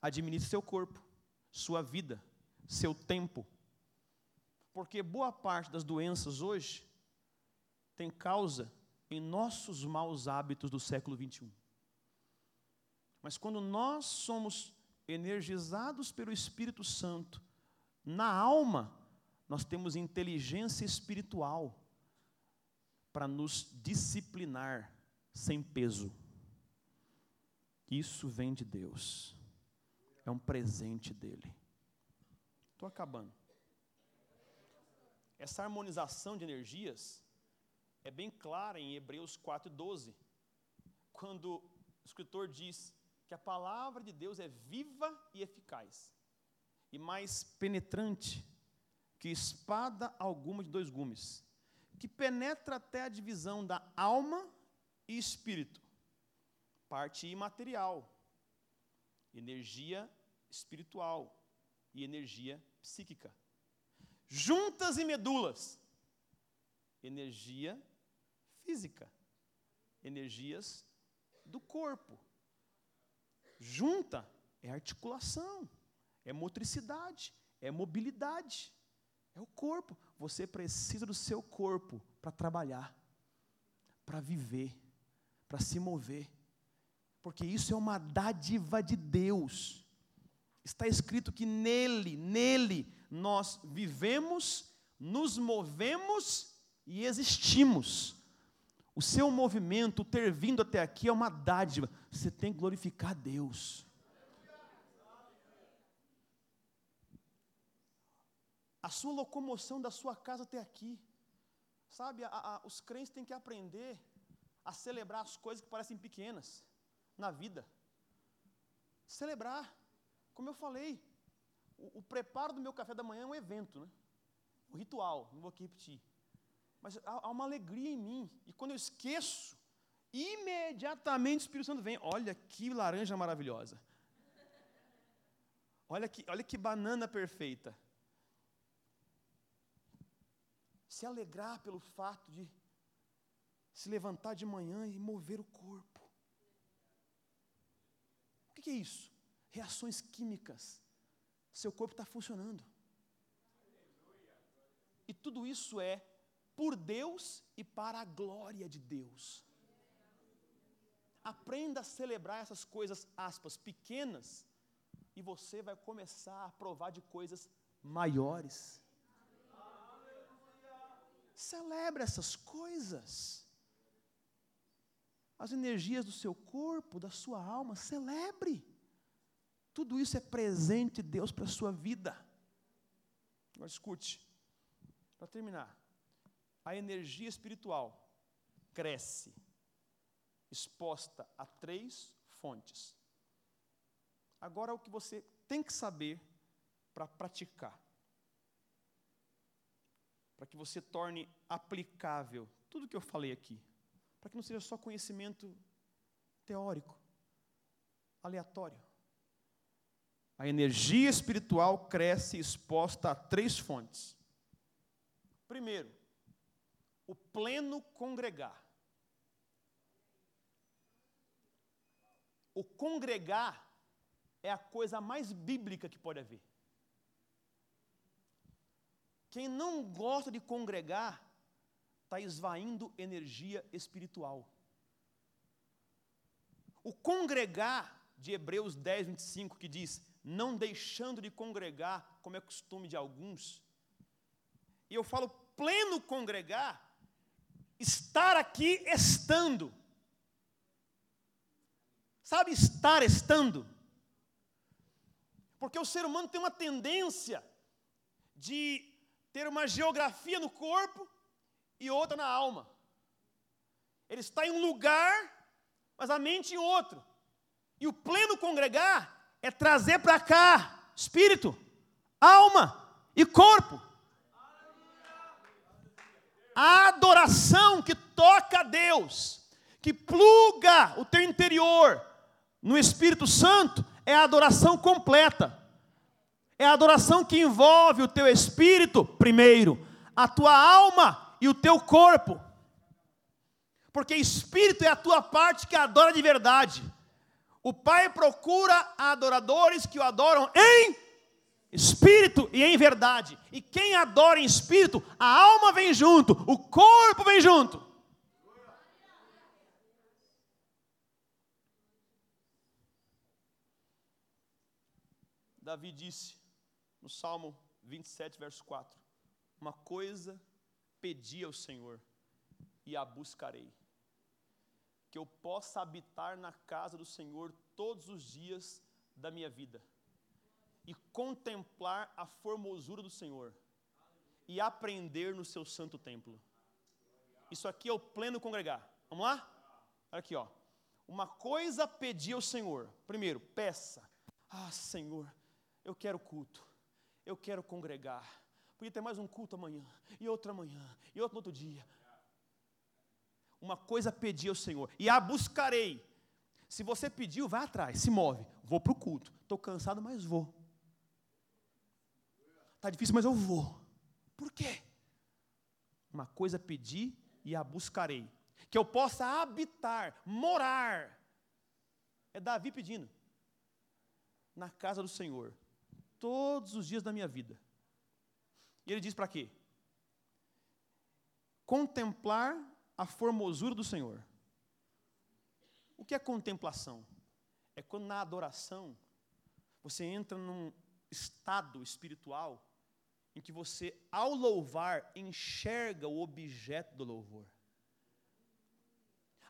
Speaker 1: Administre seu corpo, sua vida, seu tempo. Porque boa parte das doenças hoje tem causa em nossos maus hábitos do século 21. Mas quando nós somos energizados pelo Espírito Santo, Na alma, nós temos inteligência espiritual para nos disciplinar sem peso. Isso vem de Deus, é um presente dele. Estou acabando. Essa harmonização de energias é bem clara em Hebreus 4,12, quando o escritor diz que a palavra de Deus é viva e eficaz, e mais penetrante que espada alguma de dois gumes, que penetra até a divisão da alma e espírito, parte imaterial, energia espiritual e energia psíquica juntas e medulas. Energia física, energias do corpo. Junta é articulação, é motricidade, é mobilidade, é o corpo. Você precisa do seu corpo para trabalhar, para viver, para se mover, porque isso é uma dádiva de Deus. Está escrito que nele, nele, nós vivemos, nos movemos e existimos. O seu movimento, ter vindo até aqui é uma dádiva. Você tem que glorificar Deus. A sua locomoção da sua casa até aqui. Sabe, a, a, os crentes têm que aprender a celebrar as coisas que parecem pequenas na vida. Celebrar. Como eu falei, o, o, preparo do meu café da manhã é um evento, né? O ritual, não vou aqui repetir. Mas há, há uma alegria em mim. E quando eu esqueço, imediatamente o Espírito Santo vem. Olha que laranja maravilhosa. Olha que, olha que banana perfeita. Se alegrar pelo fato de se levantar de manhã e mover o corpo. O que é isso? Reações químicas seu corpo está funcionando. E tudo isso é por Deus e para a glória de Deus. Aprenda a celebrar essas coisas, aspas, pequenas, e você vai começar a provar de coisas maiores. Celebre essas coisas. As energias do seu corpo, da sua alma, celebre. Tudo isso é presente de Deus para a sua vida. Agora escute, para terminar. A energia espiritual cresce, exposta a três fontes. Agora o que você tem que saber para praticar. Para que você torne aplicável tudo que eu falei aqui. Para que não seja só conhecimento teórico, aleatório. A energia espiritual cresce exposta a três fontes. Primeiro, o pleno congregar. O congregar é a coisa mais bíblica que pode haver. Quem não gosta de congregar está esvaindo energia espiritual. O congregar de Hebreus 10, 25, que diz: não deixando de congregar, como é costume de alguns. E eu falo pleno congregar, estar aqui estando. Sabe estar estando? Porque o ser humano tem uma tendência de ter uma geografia no corpo e outra na alma. Ele está em um lugar, mas a mente em outro. E o pleno congregar é trazer para cá espírito, alma e corpo. A adoração que toca a Deus, que pluga o teu interior no Espírito Santo, é a adoração completa. É a adoração que envolve o teu espírito, primeiro, a tua alma e o teu corpo. Porque espírito é a tua parte que adora de verdade. O Pai procura adoradores que o adoram em espírito e em verdade. E quem adora em espírito, a alma vem junto, o corpo vem junto. Davi disse no Salmo 27, verso 4. Uma coisa pedi ao Senhor e a buscarei, que eu possa habitar na casa do Senhor todos os dias da minha vida e contemplar a formosura do Senhor e aprender no seu santo templo. Isso aqui é o pleno congregar. Vamos lá? Olha aqui, ó. Uma coisa pedi ao Senhor. Primeiro, peça. Ah, Senhor, eu quero culto. Eu quero congregar. Podia ter mais um culto amanhã, e outro amanhã, e outro outro dia. Uma coisa pedi ao Senhor, e a buscarei. Se você pediu, vai atrás, se move. Vou para o culto. Estou cansado, mas vou. Está difícil, mas eu vou. Por quê? Uma coisa pedi e a buscarei. Que eu possa habitar, morar. É Davi pedindo. Na casa do Senhor. Todos os dias da minha vida. E ele diz para quê? Contemplar a formosura do Senhor. O que é contemplação? É quando na adoração você entra num estado espiritual em que você, ao louvar, enxerga o objeto do louvor.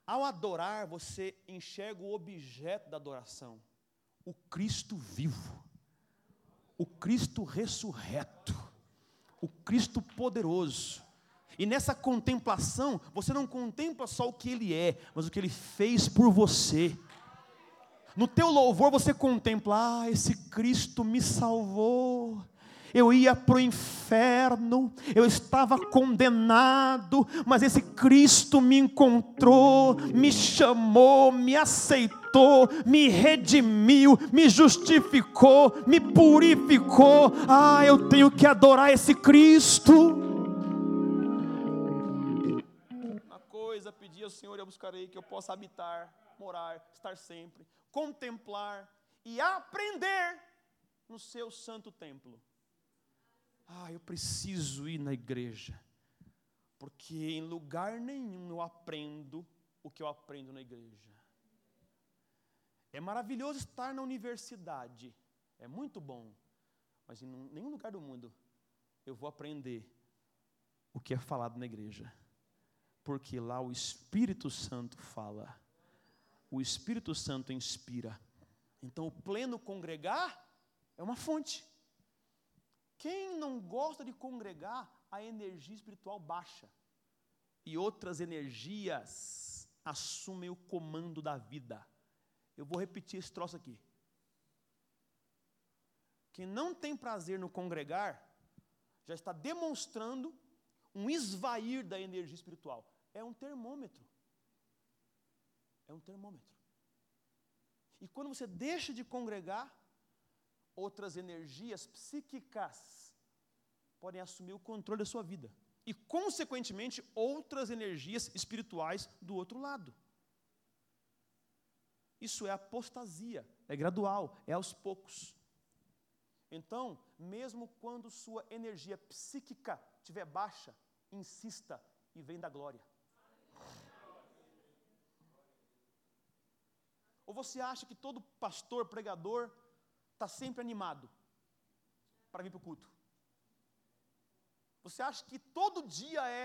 Speaker 1: Ao adorar, você enxerga o objeto da adoração, o Cristo vivo, o Cristo ressurreto, o Cristo poderoso. E nessa contemplação, você não contempla só o que Ele é, mas o que Ele fez por você. No teu louvor você contempla, ah, esse Cristo me salvou eu ia para o inferno, eu estava condenado, mas esse Cristo me encontrou, me chamou, me aceitou, me redimiu, me justificou, me purificou. Ah, eu tenho que adorar esse Cristo. Uma coisa pedi ao Senhor e eu buscarei que eu possa habitar, morar, estar sempre, contemplar e aprender no seu santo templo. Ah, eu preciso ir na igreja, porque em lugar nenhum eu aprendo o que eu aprendo na igreja. É maravilhoso estar na universidade, é muito bom, mas em nenhum lugar do mundo eu vou aprender o que é falado na igreja, porque lá o Espírito Santo fala, o Espírito Santo inspira. Então, o pleno congregar é uma fonte. Quem não gosta de congregar, a energia espiritual baixa. E outras energias assumem o comando da vida. Eu vou repetir esse troço aqui. Quem não tem prazer no congregar, já está demonstrando um esvair da energia espiritual. É um termômetro. É um termômetro. E quando você deixa de congregar, outras energias psíquicas podem assumir o controle da sua vida. E, consequentemente, outras energias espirituais do outro lado. Isso é apostasia, é gradual, é aos poucos. Então, mesmo quando sua energia psíquica estiver baixa, insista e vem da glória. Ou você acha que todo pastor, pregador, está sempre animado para vir para o culto? Você acha que todo dia é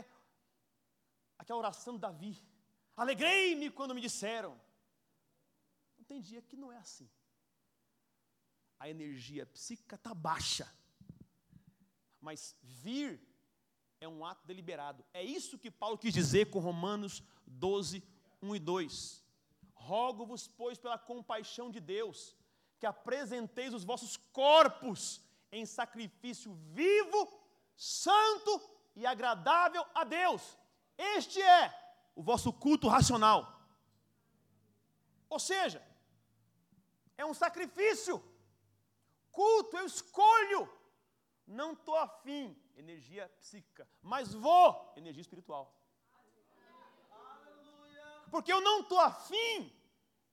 Speaker 1: aquela oração de Davi? Alegrei-me quando me disseram. Tem dia que não é assim. A energia psíquica está baixa. Mas vir é um ato deliberado. É isso que Paulo quis dizer com Romanos 12, 1 e 2. Rogo-vos, pois, pela compaixão de Deus, que apresenteis os vossos corpos em sacrifício vivo, santo e agradável a Deus. Este é o vosso culto racional. Ou seja, é um sacrifício. Culto, eu escolho. Não estou afim, energia psíquica, mas vou, energia espiritual. Porque eu não estou afim,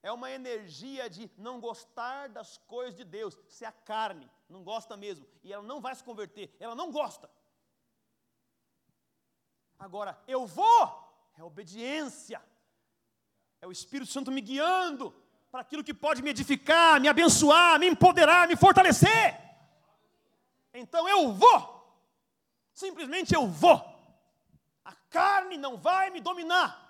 Speaker 1: é uma energia de não gostar das coisas de Deus. Se é a carne, não gosta mesmo. E ela não vai se converter, ela não gosta. Agora, eu vou, é obediência. É o Espírito Santo me guiando para aquilo que pode me edificar, me abençoar, me empoderar, me fortalecer. Então eu vou. Simplesmente eu vou. A carne não vai me dominar.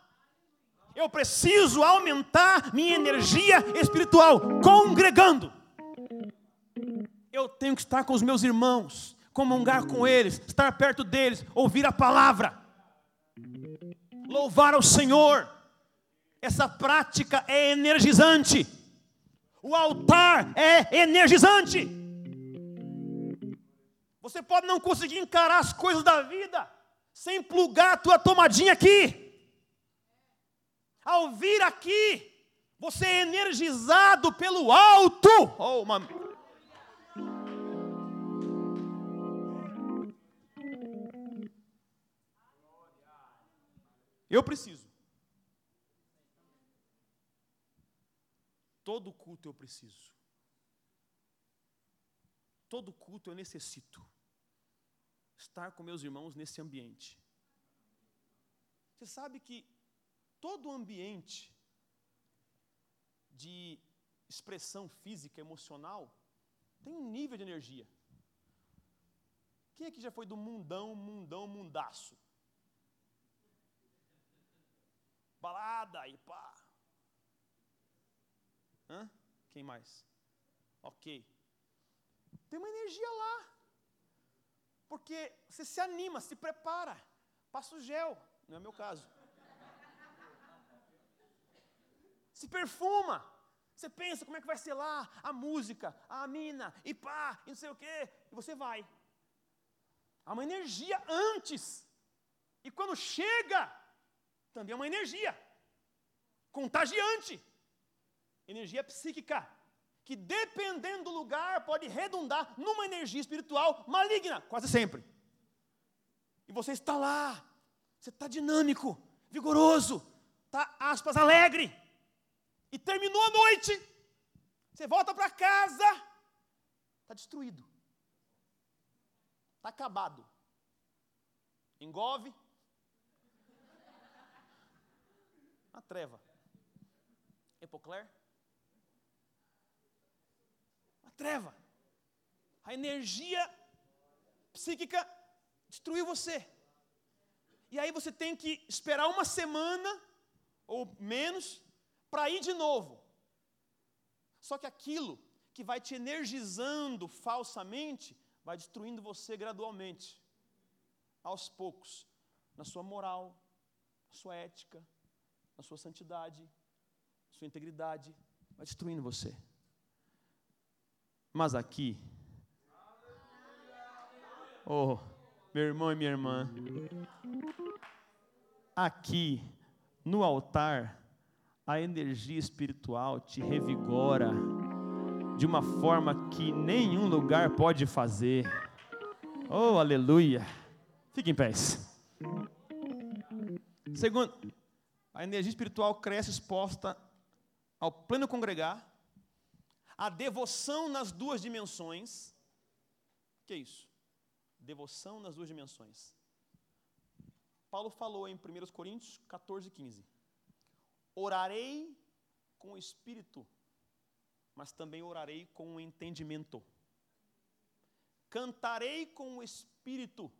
Speaker 1: Eu preciso aumentar minha energia espiritual congregando. Eu tenho que estar com os meus irmãos, comungar com eles, estar perto deles, ouvir a palavra, louvar ao Senhor. Essa prática é energizante. O altar é energizante. Você pode não conseguir encarar as coisas da vida sem plugar a tua tomadinha aqui. Ao vir aqui, você é energizado pelo alto. Oh, uma... Eu preciso. Todo culto eu preciso. Todo culto eu necessito estar com meus irmãos nesse ambiente. Você sabe que todo ambiente de expressão física, emocional, tem um nível de energia. Quem aqui já foi do mundão, mundão, mundaço? Balada e pá. Hã? Quem mais? Ok. Tem uma energia lá. Porque você se anima, se prepara, passa o gel, não é meu caso. Se perfuma. Você pensa como é que vai ser lá a música, a mina, e pá, e não sei o quê, e você vai. Há uma energia antes. E quando chega, também é uma energia contagiante. Energia psíquica que dependendo do lugar pode redundar numa energia espiritual maligna, quase sempre. E você está lá, você está dinâmico, vigoroso, está, aspas, alegre. E terminou a noite, você volta para casa, está destruído, está acabado. Engove, a treva. Epocler, treva. A energia psíquica destruiu você. E aí você tem que esperar uma semana ou menos para ir de novo. Só que aquilo que vai te energizando falsamente vai destruindo você gradualmente, aos poucos, na sua moral, na sua ética, na sua santidade, na sua integridade, vai destruindo você. Mas aqui, oh, meu irmão e minha irmã, aqui no altar, a energia espiritual te revigora de uma forma que nenhum lugar pode fazer. Oh, aleluia! Fique em pés. Segundo, a energia espiritual cresce exposta ao pleno congregar a devoção nas duas dimensões. O que é isso? Devoção nas duas dimensões. Paulo falou em 1 Coríntios 14, 15: Orarei com o espírito, mas também orarei com o entendimento. Cantarei com o espírito,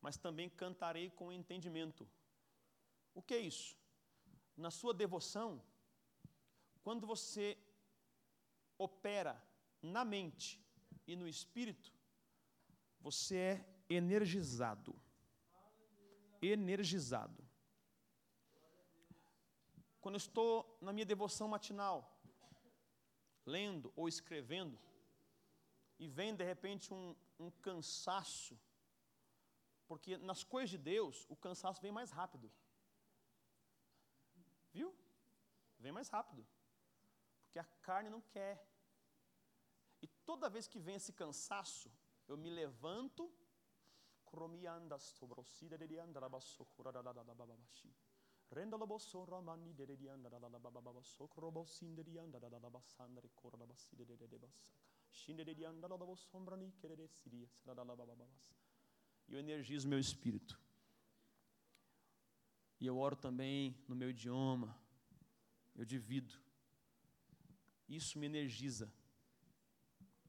Speaker 1: mas também cantarei com o entendimento. O que é isso? Na sua devoção, quando você opera na mente e no espírito, você é energizado. Energizado. Quando eu estou na minha devoção matinal, lendo ou escrevendo, e vem de repente um, um cansaço, porque nas coisas de Deus o cansaço vem mais rápido. Viu? Vem mais rápido. Porque a carne não quer. E toda vez que vem esse cansaço, eu me levanto, e eu energizo meu espírito. E eu oro também no meu idioma, eu divido. Isso me energiza.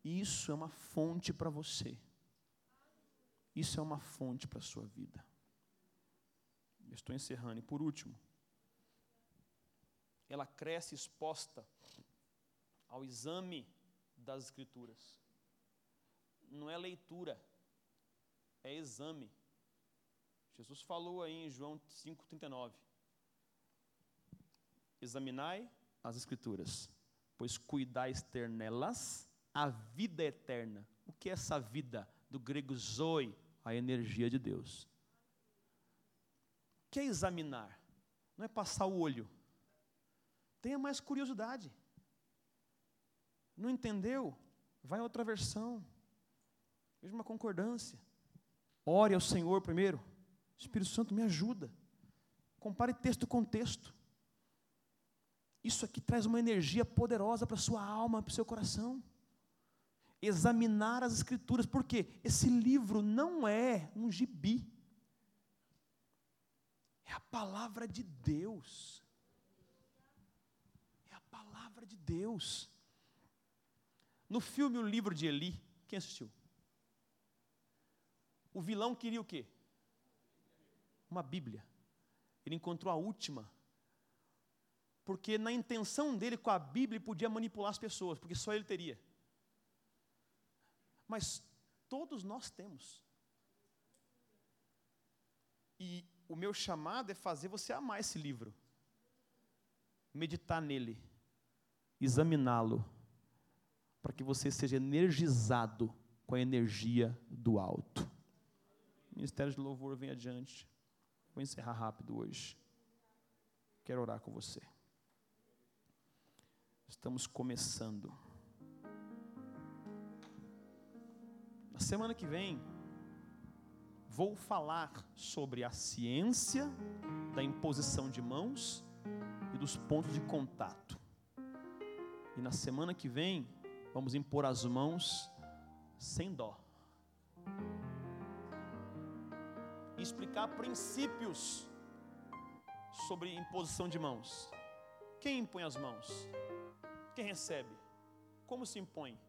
Speaker 1: Isso é uma fonte para você. Isso é uma fonte para a sua vida. Eu estou encerrando. E por último, ela cresce exposta ao exame das Escrituras. Não é leitura, é exame. Jesus falou aí em João 5,39: Examinai as Escrituras, pois cuidais ter nelas a vida eterna. O que é essa vida? Do grego zoe, a energia de Deus. O que é examinar? Não é passar o olho. Tenha mais curiosidade. Não entendeu? Vai a outra versão. Veja uma concordância. Ore ao Senhor primeiro. Espírito Santo me ajuda. Compare texto com texto. Isso aqui traz uma energia poderosa para a sua alma, para o seu coração. Examinar as Escrituras, porque esse livro não é um gibi, é a palavra de Deus. É a palavra de Deus. No filme O Livro de Eli, quem assistiu? O vilão queria o quê? Uma Bíblia. Ele encontrou a última porque na intenção dele com a Bíblia ele podia manipular as pessoas, porque só ele teria. Mas todos nós temos. E o meu chamado é fazer você amar esse livro, meditar nele, examiná-lo, para que você seja energizado com a energia do alto. O Ministério de Louvor vem adiante. Vou encerrar rápido hoje. Quero orar com você. Estamos começando. Na semana que vem, vou falar sobre a ciência da imposição de mãos e dos pontos de contato. E na semana que vem, vamos impor as mãos sem dó. E explicar princípios sobre imposição de mãos. Quem impõe as mãos? Quem recebe? Como se impõe?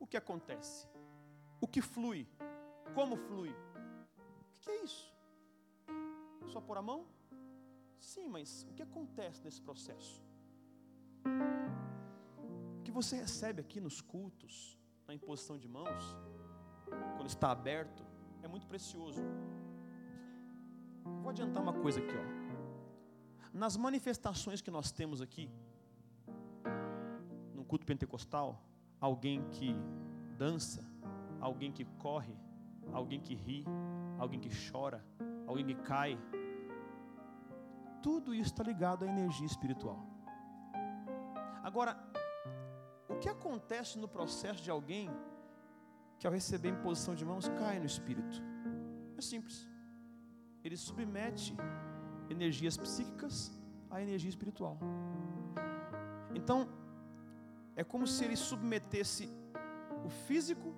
Speaker 1: O que acontece? O que flui? Como flui? O que é isso? Só por a mão? Sim, mas o que acontece nesse processo? O que você recebe aqui nos cultos, na imposição de mãos, quando está aberto, é muito precioso. Vou adiantar uma coisa aqui, ó. Nas manifestações que nós temos aqui, culto pentecostal, alguém que dança, alguém que corre, alguém que ri, alguém que chora, alguém que cai. Tudo isso está ligado à energia espiritual. Agora, o que acontece no processo de alguém que ao receber imposição de mãos cai no espírito? É simples. Ele submete energias psíquicas à energia espiritual. Então, é como se ele submetesse o físico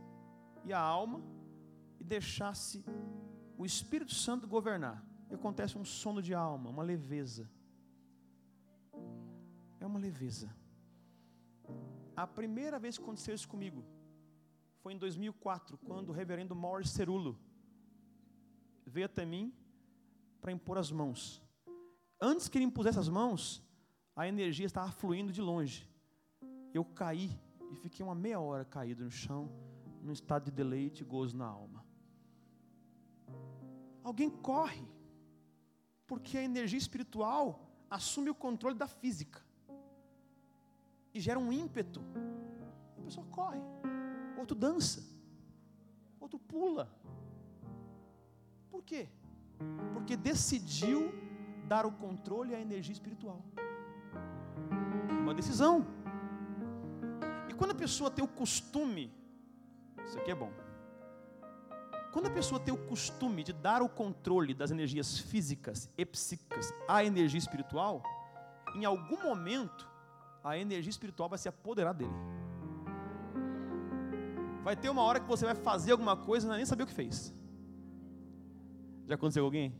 Speaker 1: e a alma e deixasse o Espírito Santo governar. E acontece um sono de alma, uma leveza. É uma leveza. A primeira vez que aconteceu isso comigo foi em 2004, quando o reverendo Morris Cerulo veio até mim para impor as mãos. Antes que ele impusesse as mãos, a energia estava fluindo de longe eu caí e fiquei uma meia hora caído no chão, num estado de deleite e gozo na alma. Alguém corre, porque a energia espiritual assume o controle da física e gera um ímpeto. A pessoa corre, outro dança, outro pula. Por quê? Porque decidiu dar o controle à energia espiritual. Uma decisão. E quando a pessoa tem o costume, isso aqui é bom. Quando a pessoa tem o costume de dar o controle das energias físicas e psíquicas à energia espiritual, em algum momento a energia espiritual vai se apoderar dele. Vai ter uma hora que você vai fazer alguma coisa e não nem saber o que fez. Já aconteceu com alguém?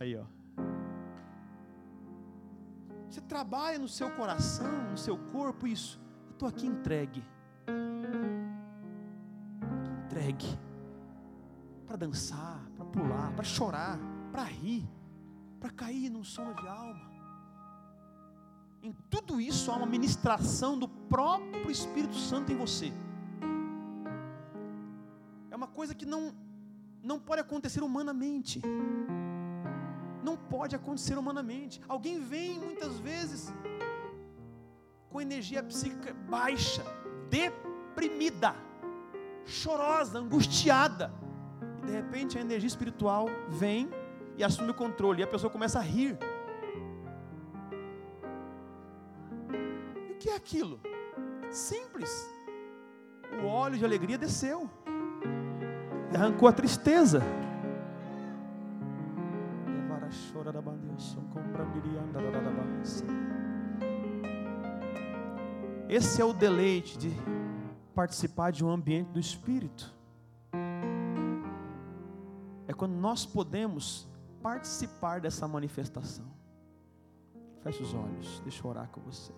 Speaker 1: Aí, ó. Você trabalha no seu coração, no seu corpo, isso estou aqui entregue. Entregue. para dançar, para pular, para chorar, para rir, para cair num sono de alma. Em tudo isso há uma ministração do próprio Espírito Santo em você. É uma coisa que não, não pode acontecer humanamente. Não pode acontecer humanamente. Alguém vem muitas vezes com energia psíquica baixa, deprimida, chorosa, angustiada. E de repente a energia espiritual vem e assume o controle, e a pessoa começa a rir. E o que é aquilo? Simples. O óleo de alegria desceu e arrancou a tristeza. Esse é o deleite de participar de um ambiente do Espírito. É quando nós podemos participar dessa manifestação. Feche os olhos, deixa eu orar com você.